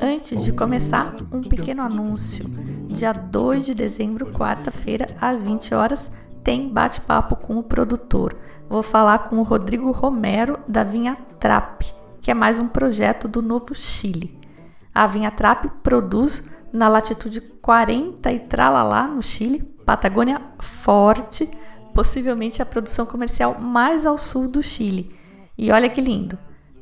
Antes de começar, um pequeno anúncio. Dia 2 de dezembro, quarta-feira, às 20 horas, tem bate-papo com o produtor. Vou falar com o Rodrigo Romero da Vinha Trap, que é mais um projeto do Novo Chile. A Vinha Trap produz na latitude 40 e tralalá no Chile, Patagônia Forte, possivelmente a produção comercial mais ao sul do Chile. E olha que lindo,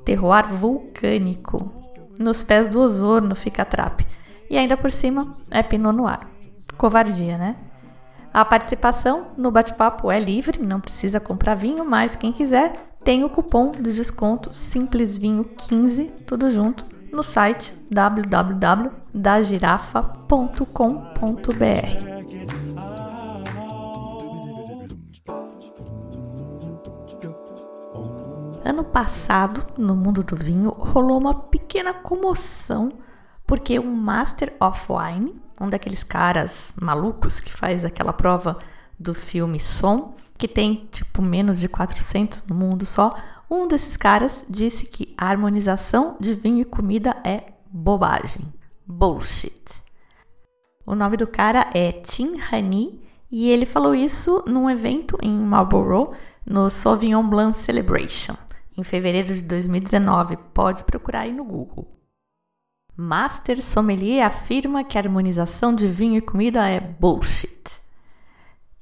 terroir vulcânico. Nos pés do Osorno fica a Trap. E ainda por cima é Pinot Noir. Covardia, né? A participação no bate-papo é livre, não precisa comprar vinho, mas quem quiser tem o cupom de desconto SimplesVinho15, tudo junto, no site www.dagirafa.com.br. Ano passado, no mundo do vinho, rolou uma pequena comoção porque um Master of Wine, um daqueles caras malucos que faz aquela prova do filme Som, que tem tipo menos de 400 no mundo só, um desses caras disse que a harmonização de vinho e comida é bobagem, bullshit. O nome do cara é Tim Honey e ele falou isso num evento em Marlborough, no Sauvignon Blanc Celebration, em fevereiro de 2019. Pode procurar aí no Google. Master Sommelier afirma que a harmonização de vinho e comida é bullshit.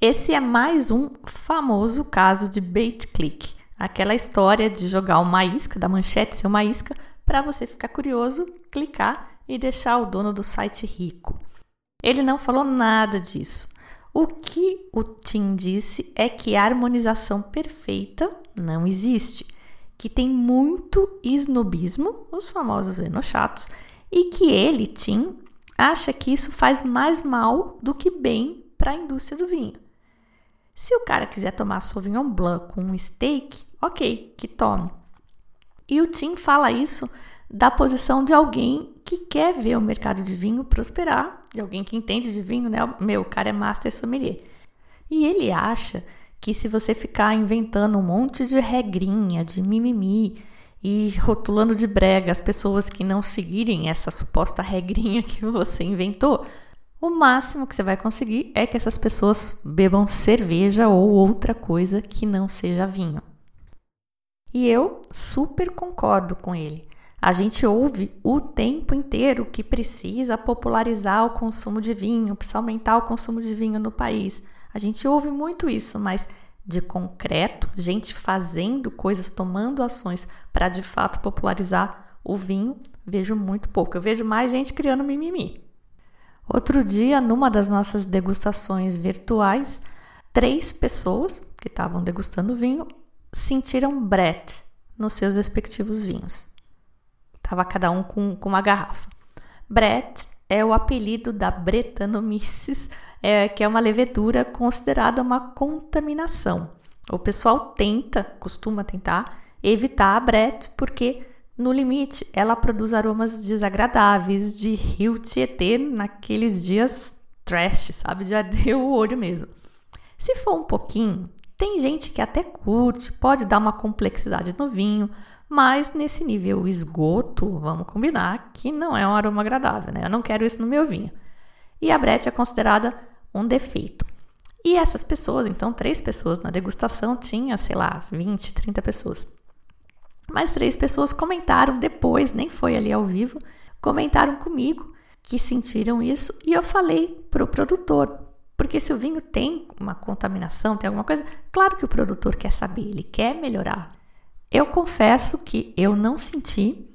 Esse é mais um famoso caso de bait click, aquela história de jogar uma isca, da manchete ser uma isca, para você ficar curioso, clicar e deixar o dono do site rico. Ele não falou nada disso. O que o Tim disse é que a harmonização perfeita não existe, que tem muito snobismo, os famosos enochatos, e que ele, Tim, acha que isso faz mais mal do que bem para a indústria do vinho. Se o cara quiser tomar Sauvignon Blanc com um steak, ok, que tome. E o Tim fala isso da posição de alguém que quer ver o mercado de vinho prosperar, de alguém que entende de vinho, né? Meu, o cara é master sommelier. E ele acha que se você ficar inventando um monte de regrinha, de mimimi, e rotulando de brega as pessoas que não seguirem essa suposta regrinha que você inventou, o máximo que você vai conseguir é que essas pessoas bebam cerveja ou outra coisa que não seja vinho. E eu super concordo com ele. A gente ouve o tempo inteiro que precisa popularizar o consumo de vinho, precisa aumentar o consumo de vinho no país. A gente ouve muito isso, mas de concreto, gente fazendo coisas, tomando ações para de fato popularizar o vinho, vejo muito pouco. Eu vejo mais gente criando mimimi. Outro dia, numa das nossas degustações virtuais, três pessoas que estavam degustando vinho sentiram Brett nos seus respectivos vinhos. Tava cada um com, com uma garrafa. Brett é o apelido da Brettanomyces é, que é uma levedura considerada uma contaminação. O pessoal tenta, costuma tentar, evitar a Brett porque, no limite, ela produz aromas desagradáveis de rio Tietê naqueles dias trash, sabe? Já deu o olho mesmo. Se for um pouquinho, tem gente que até curte, pode dar uma complexidade no vinho, mas nesse nível esgoto, vamos combinar que não é um aroma agradável, né? Eu não quero isso no meu vinho. E a Brett é considerada um defeito. E essas pessoas, então, três pessoas na degustação, tinha, sei lá, 20, 30 pessoas. Mas três pessoas comentaram depois, nem foi ali ao vivo, comentaram comigo que sentiram isso e eu falei para o produtor. Porque se o vinho tem uma contaminação, tem alguma coisa, claro que o produtor quer saber, ele quer melhorar. Eu confesso que eu não senti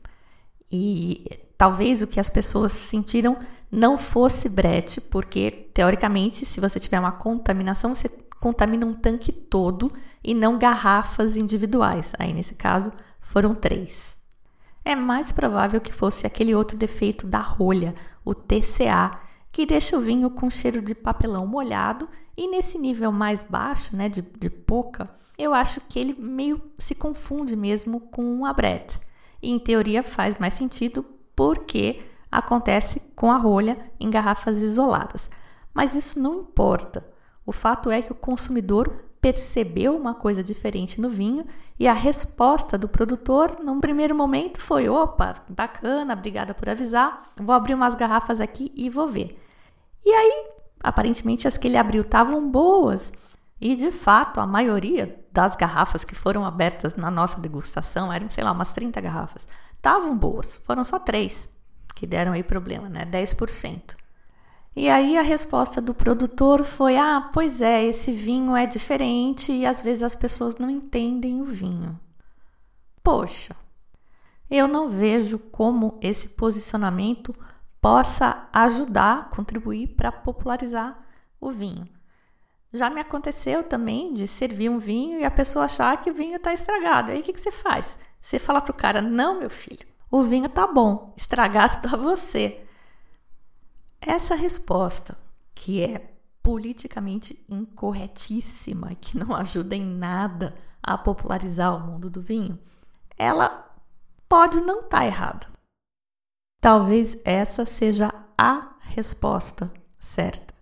e talvez o que as pessoas sentiram não fosse brete, porque teoricamente, se você tiver uma contaminação, você contamina um tanque todo e não garrafas individuais. Aí, nesse caso, foram três. É mais provável que fosse aquele outro defeito da rolha, o TCA, que deixa o vinho com cheiro de papelão molhado e nesse nível mais baixo, né, de, de pouca, eu acho que ele meio se confunde mesmo com um abret. E em teoria faz mais sentido porque acontece com a rolha em garrafas isoladas. Mas isso não importa. O fato é que o consumidor percebeu uma coisa diferente no vinho e a resposta do produtor, num primeiro momento, foi: opa, bacana, obrigada por avisar, vou abrir umas garrafas aqui e vou ver. E aí, aparentemente, as que ele abriu estavam boas. E de fato, a maioria das garrafas que foram abertas na nossa degustação, eram, sei lá, umas 30 garrafas, estavam boas. Foram só três que deram aí problema, né? 10%. E aí a resposta do produtor foi: "Ah, pois é, esse vinho é diferente e às vezes as pessoas não entendem o vinho". Poxa. Eu não vejo como esse posicionamento possa ajudar, contribuir para popularizar o vinho. Já me aconteceu também de servir um vinho e a pessoa achar que o vinho está estragado. Aí o que, que você faz? Você fala para o cara: não, meu filho, o vinho tá bom, estragado está você. Essa resposta, que é politicamente incorretíssima, que não ajuda em nada a popularizar o mundo do vinho, ela pode não estar tá errada. Talvez essa seja a resposta certa.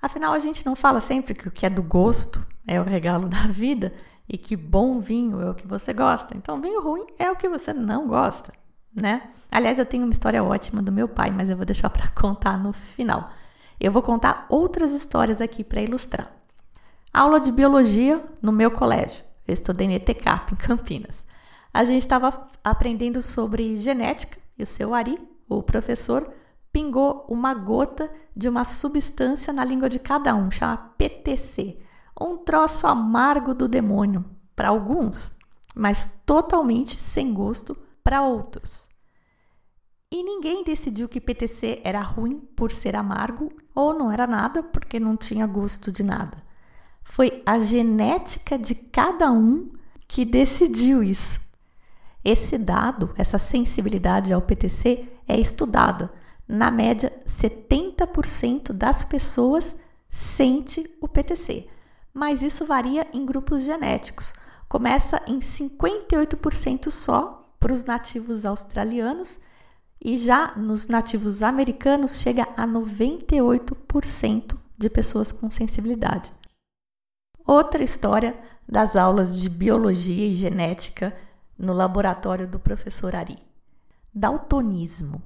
Afinal, a gente não fala sempre que o que é do gosto é o regalo da vida e que bom vinho é o que você gosta. Então, vinho ruim é o que você não gosta né? Aliás, eu tenho uma história ótima do meu pai, mas eu vou deixar para contar no final. Eu vou contar outras histórias aqui para ilustrar. Aula de biologia no meu colégio. Eu estudei no ETCAP, em Campinas. A gente estava aprendendo sobre genética e o seu Ari, o professor, pingou uma gota de uma substância na língua de cada um, chama PTC. Um troço amargo do demônio para alguns, mas totalmente sem gosto para outros. E ninguém decidiu que PTC era ruim por ser amargo ou não era nada porque não tinha gosto de nada. Foi a genética de cada um que decidiu isso. Esse dado, essa sensibilidade ao PTC é estudada. Na média, 70% das pessoas sente o PTC, mas isso varia em grupos genéticos. Começa em 58% só para os nativos australianos e já nos nativos americanos chega a 98% de pessoas com sensibilidade. Outra história das aulas de biologia e genética no laboratório do professor Ari. Daltonismo.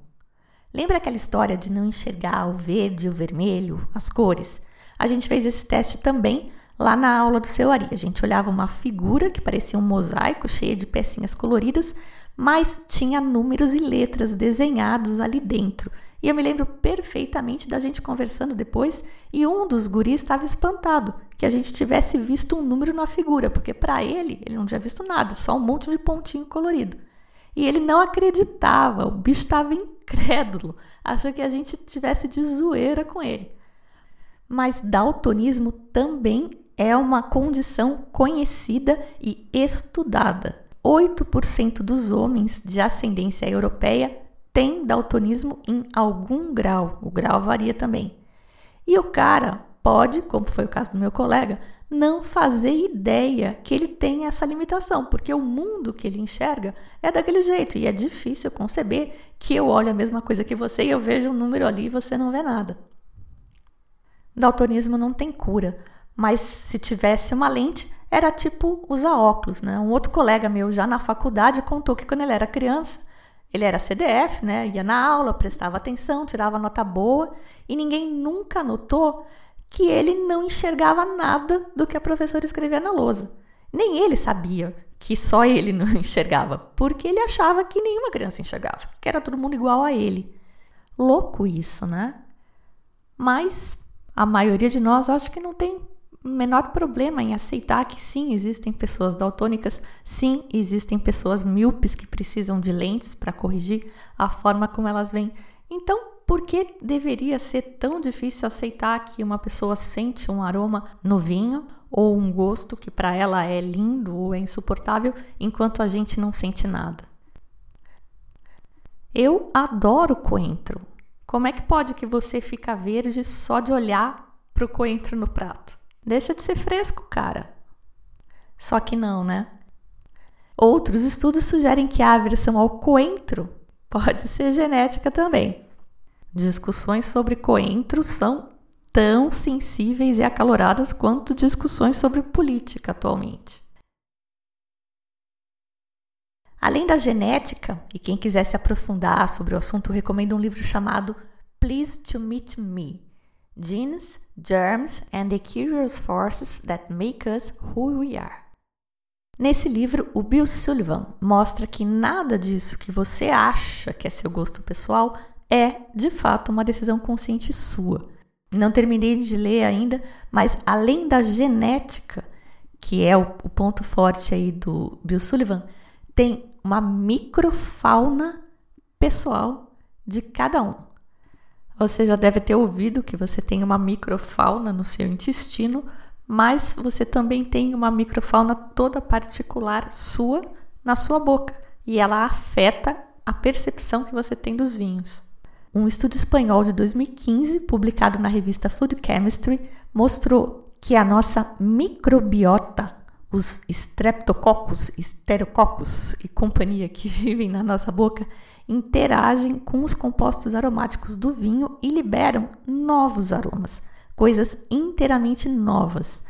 Lembra aquela história de não enxergar o verde e o vermelho, as cores? A gente fez esse teste também lá na aula do seu Ari. A gente olhava uma figura que parecia um mosaico cheia de pecinhas coloridas, mas tinha números e letras desenhados ali dentro. E eu me lembro perfeitamente da gente conversando depois e um dos guris estava espantado que a gente tivesse visto um número na figura, porque para ele, ele não tinha visto nada, só um monte de pontinho colorido. E ele não acreditava, o bicho estava incrédulo, achou que a gente tivesse de zoeira com ele. Mas daltonismo também é uma condição conhecida e estudada. 8% dos homens de ascendência europeia têm daltonismo em algum grau. O grau varia também. E o cara pode, como foi o caso do meu colega, não fazer ideia que ele tem essa limitação, porque o mundo que ele enxerga é daquele jeito e é difícil conceber que eu olho a mesma coisa que você e eu vejo um número ali e você não vê nada. Daltonismo não tem cura, mas se tivesse uma lente, era tipo usar óculos, né? Um outro colega meu já na faculdade contou que quando ele era criança, ele era CDF, né? Ia na aula, prestava atenção, tirava nota boa e ninguém nunca notou que ele não enxergava nada do que a professora escrevia na lousa. Nem ele sabia que só ele não enxergava, porque ele achava que nenhuma criança enxergava, que era todo mundo igual a ele. Louco isso, né? Mas a maioria de nós acho que não tem menor problema em aceitar que sim, existem pessoas daltônicas, sim, existem pessoas míopes que precisam de lentes para corrigir a forma como elas veem. Então, por que deveria ser tão difícil aceitar que uma pessoa sente um aroma no vinho ou um gosto que para ela é lindo ou é insuportável, enquanto a gente não sente nada? Eu adoro coentro. Como é que pode que você fica verde só de olhar para o coentro no prato? Deixa de ser fresco, cara. Só que não, né? Outros estudos sugerem que a aversão ao coentro pode ser genética também. Discussões sobre coentro são tão sensíveis e acaloradas quanto discussões sobre política atualmente. Além da genética, e quem quiser se aprofundar sobre o assunto, recomendo um livro chamado Please to Meet Me: Genes, Germs and the Curious Forces That Make Us Who We Are. Nesse livro, o Bill Sullivan mostra que nada disso que você acha que é seu gosto pessoal é, de fato, uma decisão consciente sua. Não terminei de ler ainda, mas além da genética, que é o, o ponto forte aí do Bill Sullivan, tem uma microfauna pessoal de cada um. Você já deve ter ouvido que você tem uma microfauna no seu intestino, mas você também tem uma microfauna toda particular sua na sua boca e ela afeta a percepção que você tem dos vinhos. Um estudo espanhol de 2015, publicado na revista Food Chemistry, mostrou que a nossa microbiota, os streptococcus, esterococcus e companhia que vivem na nossa boca, interagem com os compostos aromáticos do vinho e liberam novos aromas, coisas inteiramente novas.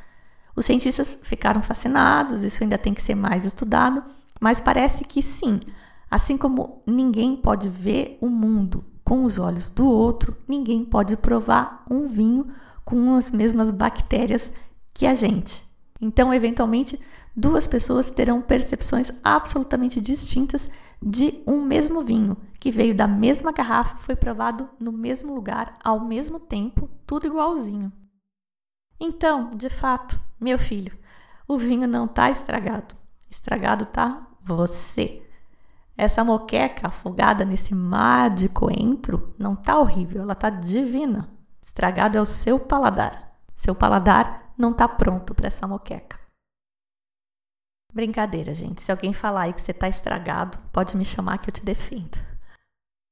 Os cientistas ficaram fascinados, isso ainda tem que ser mais estudado, mas parece que sim, assim como ninguém pode ver o mundo com os olhos do outro, ninguém pode provar um vinho com as mesmas bactérias que a gente. Então, eventualmente, duas pessoas terão percepções absolutamente distintas de um mesmo vinho, que veio da mesma garrafa, foi provado no mesmo lugar, ao mesmo tempo, tudo igualzinho. Então, de fato, meu filho, o vinho não está estragado. Estragado tá você. Essa moqueca afogada nesse mar de coentro não tá horrível, ela tá divina. Estragado é o seu paladar. Seu paladar não tá pronto para essa moqueca. Brincadeira, gente. Se alguém falar aí que você tá estragado, pode me chamar que eu te defendo.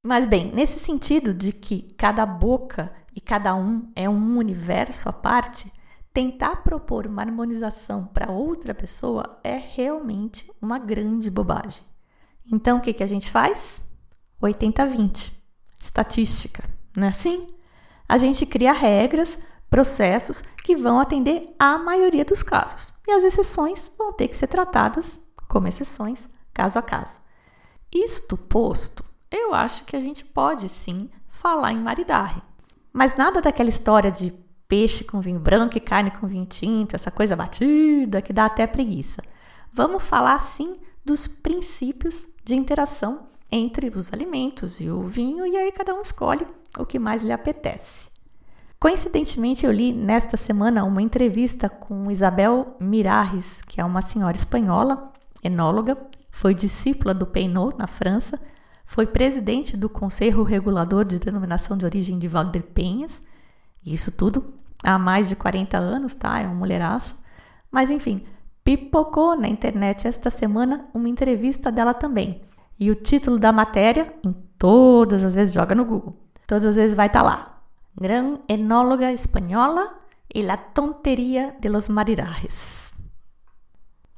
Mas bem, nesse sentido de que cada boca e cada um é um universo à parte, tentar propor uma harmonização para outra pessoa é realmente uma grande bobagem. Então, o que, que a gente faz? 80-20. Estatística, não é assim? A gente cria regras, processos que vão atender à maioria dos casos. E as exceções vão ter que ser tratadas como exceções, caso a caso. Isto posto, eu acho que a gente pode sim falar em maridaje. Mas nada daquela história de peixe com vinho branco e carne com vinho tinto, essa coisa batida que dá até preguiça. Vamos falar sim dos princípios de interação entre os alimentos e o vinho, e aí cada um escolhe o que mais lhe apetece. Coincidentemente, eu li nesta semana uma entrevista com Isabel Mirares, que é uma senhora espanhola, enóloga, foi discípula do Peinot na França, foi presidente do Conselho Regulador de Denominação de Origem de Valdepenhas, isso tudo há mais de 40 anos, tá? É um mulheraço. Mas enfim, pipocou na internet esta semana uma entrevista dela também. E o título da matéria, em todas as vezes, joga no Google. Todas as vezes vai estar tá lá. Gran enóloga espanhola e la tonteria de los maridajes.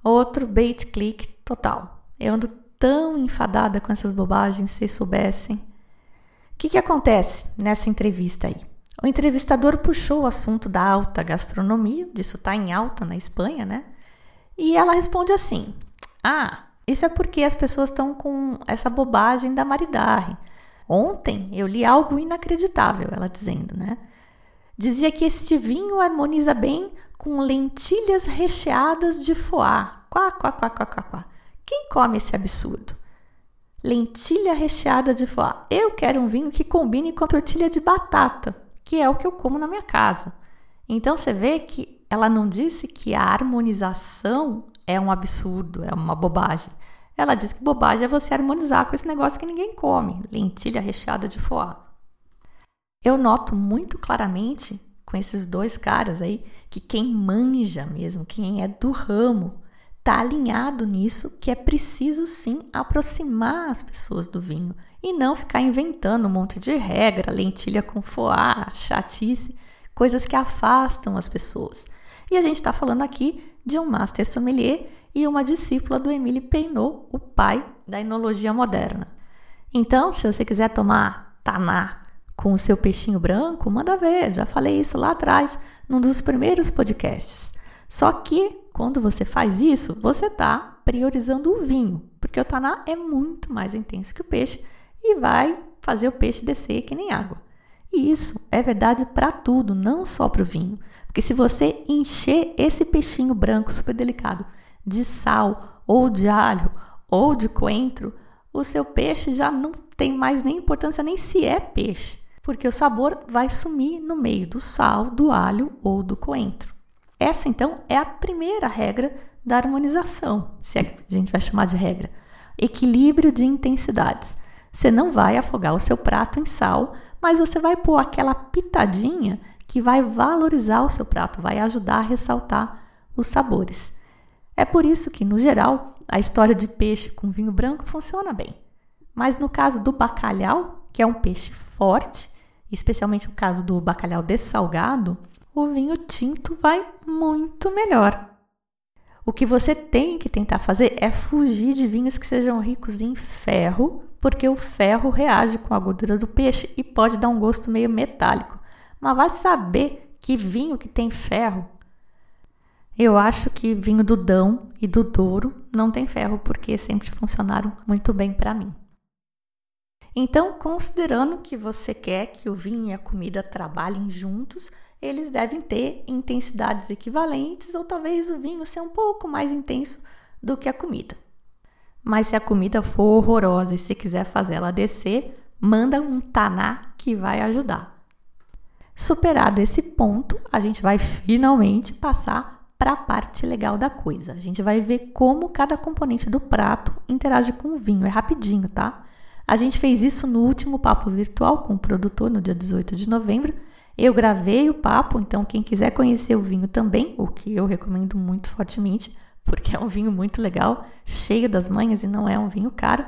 Outro bait click total. Eu ando tão enfadada com essas bobagens, se soubessem. O que, que acontece nessa entrevista aí? O entrevistador puxou o assunto da alta gastronomia, disso está em alta na Espanha, né? E ela responde assim: Ah, isso é porque as pessoas estão com essa bobagem da maridaje. Ontem eu li algo inacreditável, ela dizendo, né? Dizia que este vinho harmoniza bem com lentilhas recheadas de foie. Quá, quá, quá, quá, quá, quá. Quem come esse absurdo? Lentilha recheada de foie. Eu quero um vinho que combine com a tortilha de batata, que é o que eu como na minha casa. Então você vê que ela não disse que a harmonização é um absurdo, é uma bobagem. Ela disse que bobagem é você harmonizar com esse negócio que ninguém come, lentilha recheada de foie. Eu noto muito claramente com esses dois caras aí que quem manja mesmo, quem é do ramo, tá alinhado nisso que é preciso sim aproximar as pessoas do vinho e não ficar inventando um monte de regra, lentilha com foie, chatice, coisas que afastam as pessoas. E a gente está falando aqui de um master sommelier e uma discípula do Emile Peinot, o pai da enologia moderna. Então, se você quiser tomar taná com o seu peixinho branco, manda ver, já falei isso lá atrás, num dos primeiros podcasts. Só que quando você faz isso, você está priorizando o vinho, porque o taná é muito mais intenso que o peixe e vai fazer o peixe descer que nem água. E isso é verdade para tudo, não só para o vinho. Porque se você encher esse peixinho branco super delicado de sal ou de alho ou de coentro, o seu peixe já não tem mais nem importância nem se é peixe, porque o sabor vai sumir no meio do sal, do alho ou do coentro. Essa então é a primeira regra da harmonização, se é que a gente vai chamar de regra. Equilíbrio de intensidades. Você não vai afogar o seu prato em sal, mas você vai pôr aquela pitadinha que vai valorizar o seu prato, vai ajudar a ressaltar os sabores. É por isso que, no geral, a história de peixe com vinho branco funciona bem. Mas no caso do bacalhau, que é um peixe forte, especialmente no caso do bacalhau dessalgado, o vinho tinto vai muito melhor. O que você tem que tentar fazer é fugir de vinhos que sejam ricos em ferro, porque o ferro reage com a gordura do peixe e pode dar um gosto meio metálico. Mas vai saber que vinho que tem ferro eu acho que vinho do Dão e do Douro não tem ferro porque sempre funcionaram muito bem para mim. Então, considerando que você quer que o vinho e a comida trabalhem juntos, eles devem ter intensidades equivalentes ou talvez o vinho ser um pouco mais intenso do que a comida. Mas se a comida for horrorosa e se quiser fazer ela descer, manda um taná que vai ajudar. Superado esse ponto, a gente vai finalmente passar para a parte legal da coisa. A gente vai ver como cada componente do prato interage com o vinho. É rapidinho, tá? A gente fez isso no último papo virtual com o produtor no dia 18 de novembro. Eu gravei o papo, então quem quiser conhecer o vinho também, o que eu recomendo muito fortemente, porque é um vinho muito legal, cheio das manhas e não é um vinho caro,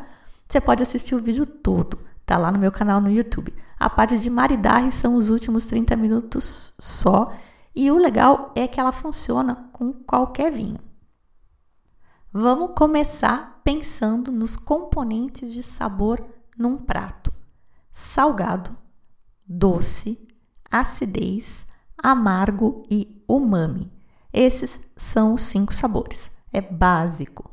você pode assistir o vídeo todo. Tá lá no meu canal no YouTube. A parte de maridaje são os últimos 30 minutos só e o legal é que ela funciona com qualquer vinho. Vamos começar pensando nos componentes de sabor num prato: salgado, doce, acidez, amargo e umami. Esses são os cinco sabores. É básico.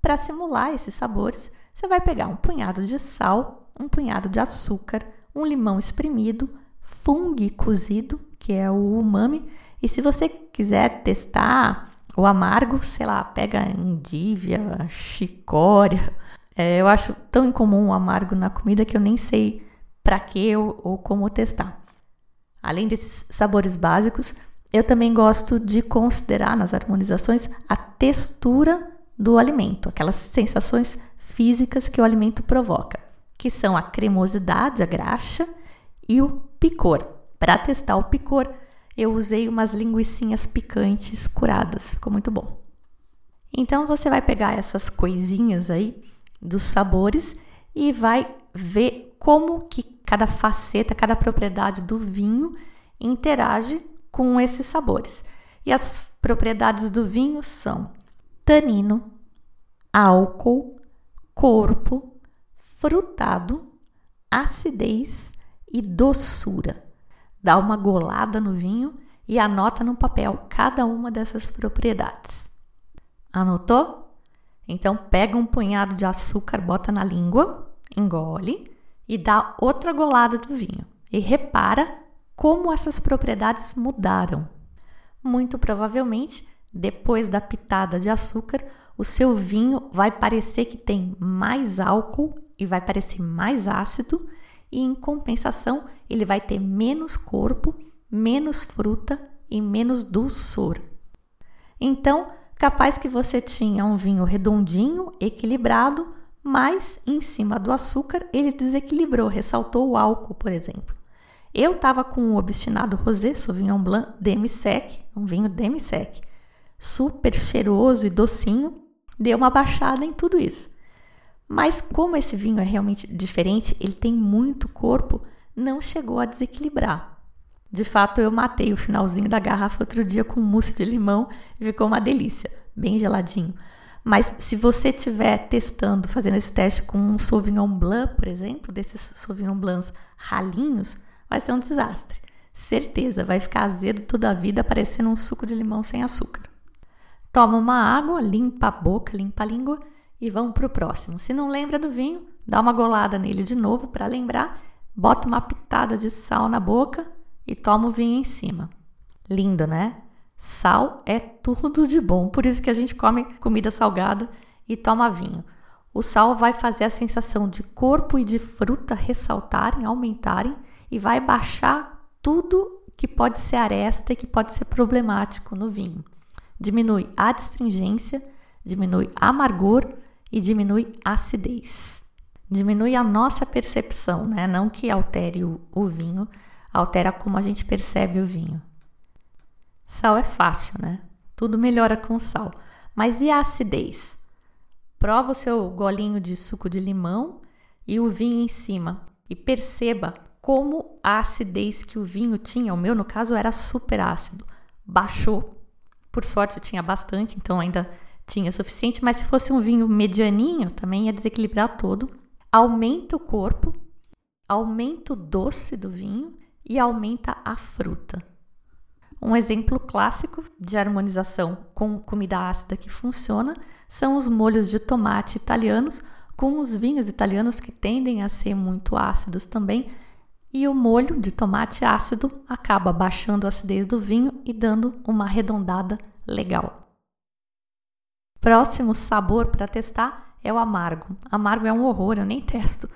Para simular esses sabores, você vai pegar um punhado de sal, um punhado de açúcar, um limão espremido, fungo cozido, que é o umami, e se você quiser testar o amargo, sei lá, pega endívia, chicória. É, eu acho tão incomum o amargo na comida que eu nem sei para que ou, ou como testar. Além desses sabores básicos, eu também gosto de considerar nas harmonizações a textura do alimento, aquelas sensações físicas que o alimento provoca, que são a cremosidade, a graxa e o picor. Para testar o picor, eu usei umas linguiçinhas picantes curadas, ficou muito bom. Então você vai pegar essas coisinhas aí dos sabores e vai ver como que cada faceta, cada propriedade do vinho interage com esses sabores. E as propriedades do vinho são tanino, álcool, corpo, frutado, acidez e doçura dá uma golada no vinho e anota no papel cada uma dessas propriedades. Anotou? Então pega um punhado de açúcar, bota na língua, engole e dá outra golada do vinho. E repara como essas propriedades mudaram. Muito provavelmente, depois da pitada de açúcar, o seu vinho vai parecer que tem mais álcool e vai parecer mais ácido e em compensação ele vai ter menos corpo, menos fruta e menos dulçor. Então, capaz que você tinha um vinho redondinho, equilibrado, mas em cima do açúcar ele desequilibrou, ressaltou o álcool, por exemplo. Eu tava com o obstinado Rosé Sauvignon Blanc demi-sec, um vinho demi-sec, super cheiroso e docinho, deu uma baixada em tudo isso. Mas como esse vinho é realmente diferente, ele tem muito corpo, não chegou a desequilibrar. De fato, eu matei o finalzinho da garrafa outro dia com mousse de limão e ficou uma delícia, bem geladinho. Mas se você estiver testando, fazendo esse teste com um Sauvignon Blanc, por exemplo, desses Sauvignon Blancs ralinhos, vai ser um desastre. Certeza, vai ficar azedo toda a vida, parecendo um suco de limão sem açúcar. Toma uma água, limpa a boca, limpa a língua e vamos para o próximo. Se não lembra do vinho, dá uma golada nele de novo para lembrar, bota uma pitada de sal na boca e toma o vinho em cima. Lindo, né? Sal é tudo de bom, por isso que a gente come comida salgada e toma vinho. O sal vai fazer a sensação de corpo e de fruta ressaltarem, aumentarem e vai baixar tudo que pode ser aresta e que pode ser problemático no vinho. Diminui a astringência, diminui amargor e diminui a acidez. Diminui a nossa percepção, né? Não que altere o, o vinho, altera como a gente percebe o vinho. Sal é fácil, né? Tudo melhora com sal. Mas e a acidez? Prova o seu golinho de suco de limão e o vinho em cima e perceba como a acidez que o vinho tinha, o meu no caso era super ácido, baixou. Por sorte eu tinha bastante, então ainda tinha suficiente, mas se fosse um vinho medianinho, também ia desequilibrar todo. Aumenta o corpo, aumenta o doce do vinho e aumenta a fruta. Um exemplo clássico de harmonização com comida ácida que funciona são os molhos de tomate italianos com os vinhos italianos que tendem a ser muito ácidos também, e o molho de tomate ácido acaba baixando a acidez do vinho e dando uma arredondada legal. Próximo sabor para testar é o amargo. Amargo é um horror, eu nem testo,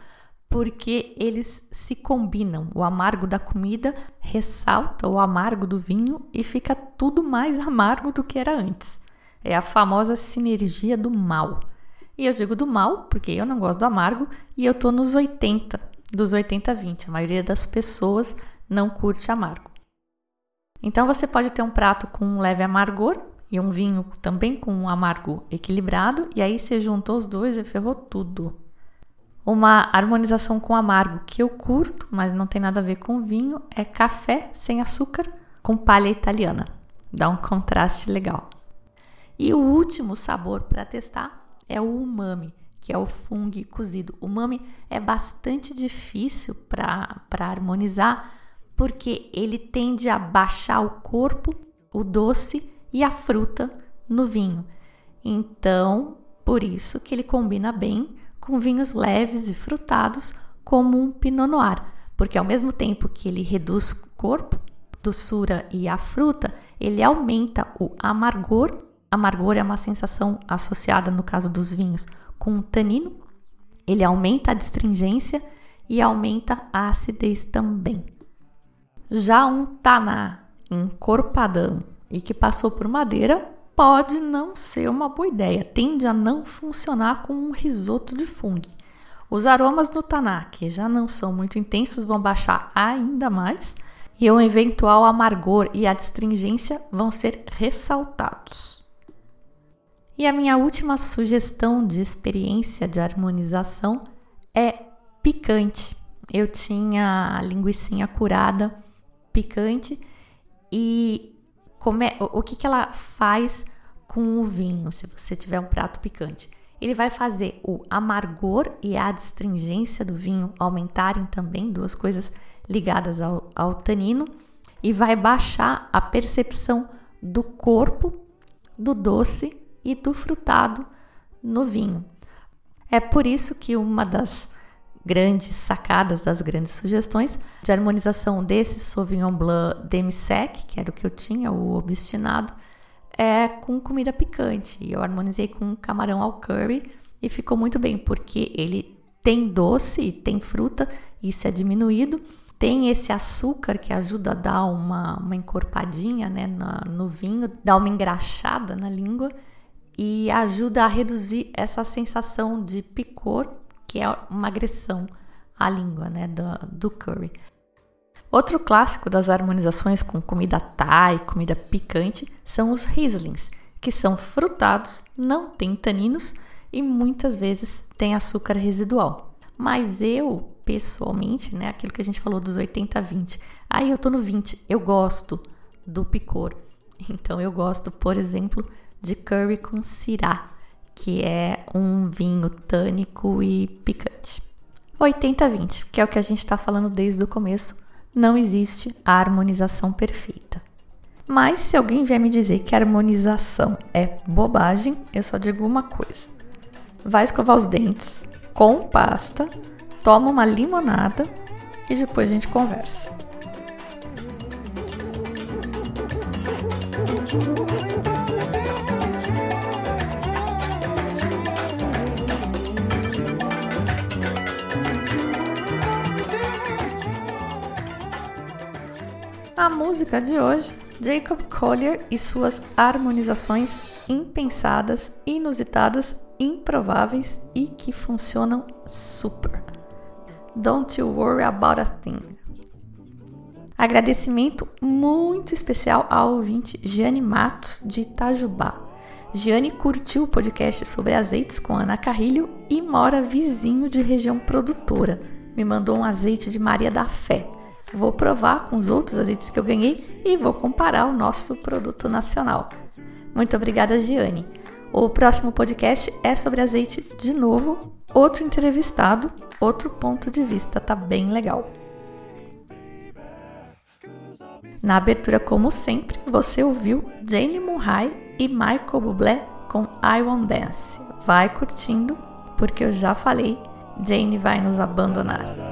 porque eles se combinam. O amargo da comida ressalta o amargo do vinho e fica tudo mais amargo do que era antes. É a famosa sinergia do mal. E eu digo do mal porque eu não gosto do amargo e eu tô nos 80, dos 80-20. A maioria das pessoas não curte amargo. Então você pode ter um prato com um leve amargor e um vinho também com um amargo equilibrado, e aí você juntou os dois e ferrou tudo. Uma harmonização com amargo que eu curto, mas não tem nada a ver com vinho, é café sem açúcar com palha italiana. Dá um contraste legal. E o último sabor para testar é o umami, que é o fungo cozido. O umami é bastante difícil para harmonizar porque ele tende a baixar o corpo, o doce e a fruta no vinho. Então, por isso que ele combina bem com vinhos leves e frutados, como um Pinot Noir, porque ao mesmo tempo que ele reduz o corpo, doçura e a fruta, ele aumenta o amargor. Amargor é uma sensação associada, no caso dos vinhos, com o tanino. Ele aumenta a distringência e aumenta a acidez também. Já um taná encorpadão e que passou por madeira pode não ser uma boa ideia, tende a não funcionar com um risoto de fungo. Os aromas do taná, que já não são muito intensos, vão baixar ainda mais e o eventual amargor e a astringência vão ser ressaltados. E a minha última sugestão de experiência de harmonização é picante. Eu tinha a linguiça curada picante e o, o que, que ela faz com o vinho, se você tiver um prato picante? Ele vai fazer o amargor e a astringência do vinho aumentarem também, duas coisas ligadas ao, ao tanino, e vai baixar a percepção do corpo, do doce e do frutado no vinho. É por isso que uma das grandes sacadas, das grandes sugestões de harmonização desse Sauvignon Blanc demi-sec, que era o que eu tinha, o obstinado, é com comida picante. Eu harmonizei com camarão ao curry e ficou muito bem, porque ele tem doce, tem fruta, isso é diminuído, tem esse açúcar que ajuda a dar uma, uma encorpadinha né, na, no vinho, dá uma engraxada na língua e ajuda a reduzir essa sensação de picor que é uma agressão à língua, né, do, do curry. Outro clássico das harmonizações com comida thai, comida picante, são os Rieslings, que são frutados, não têm taninos e muitas vezes têm açúcar residual. Mas eu, pessoalmente, né, aquilo que a gente falou dos 80-20, aí eu tô no 20, eu gosto do picor. Então eu gosto, por exemplo, de curry com sirá, que é um vinho tânico e picante. 80-20, que é o que a gente está falando desde o começo, não existe a harmonização perfeita. Mas se alguém vier me dizer que harmonização é bobagem, eu só digo uma coisa: vai escovar os dentes com pasta, toma uma limonada e depois a gente conversa. A música de hoje, Jacob Collier e suas harmonizações impensadas, inusitadas, improváveis e que funcionam super. Don't you worry about a thing. Agradecimento muito especial ao ouvinte Gianni Matos de Itajubá. Gianni curtiu o podcast sobre azeites com Ana Carrilho e mora vizinho de região produtora. Me mandou um azeite de Maria da Fé Vou provar com os outros azeites que eu ganhei e vou comparar o nosso produto nacional. Muito obrigada, Giane. O próximo podcast é sobre azeite de novo, outro entrevistado, outro ponto de vista, tá bem legal. Na abertura, como sempre, você ouviu Jane Murray e Michael Bublé com I Won't Dance. Vai curtindo, porque eu já falei, Jane vai nos abandonar.